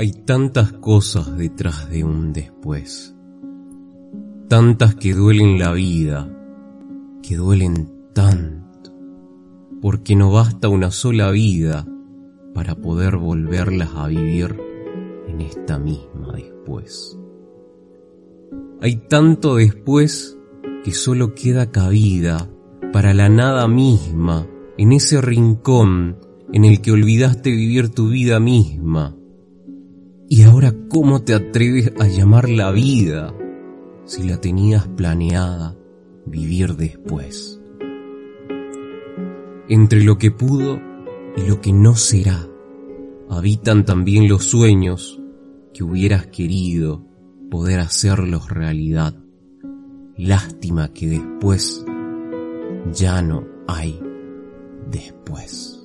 Hay tantas cosas detrás de un después, tantas que duelen la vida, que duelen tanto, porque no basta una sola vida para poder volverlas a vivir en esta misma después. Hay tanto después que solo queda cabida para la nada misma en ese rincón en el que olvidaste vivir tu vida misma. Y ahora, ¿cómo te atreves a llamar la vida si la tenías planeada vivir después? Entre lo que pudo y lo que no será, habitan también los sueños que hubieras querido poder hacerlos realidad. Lástima que después ya no hay después.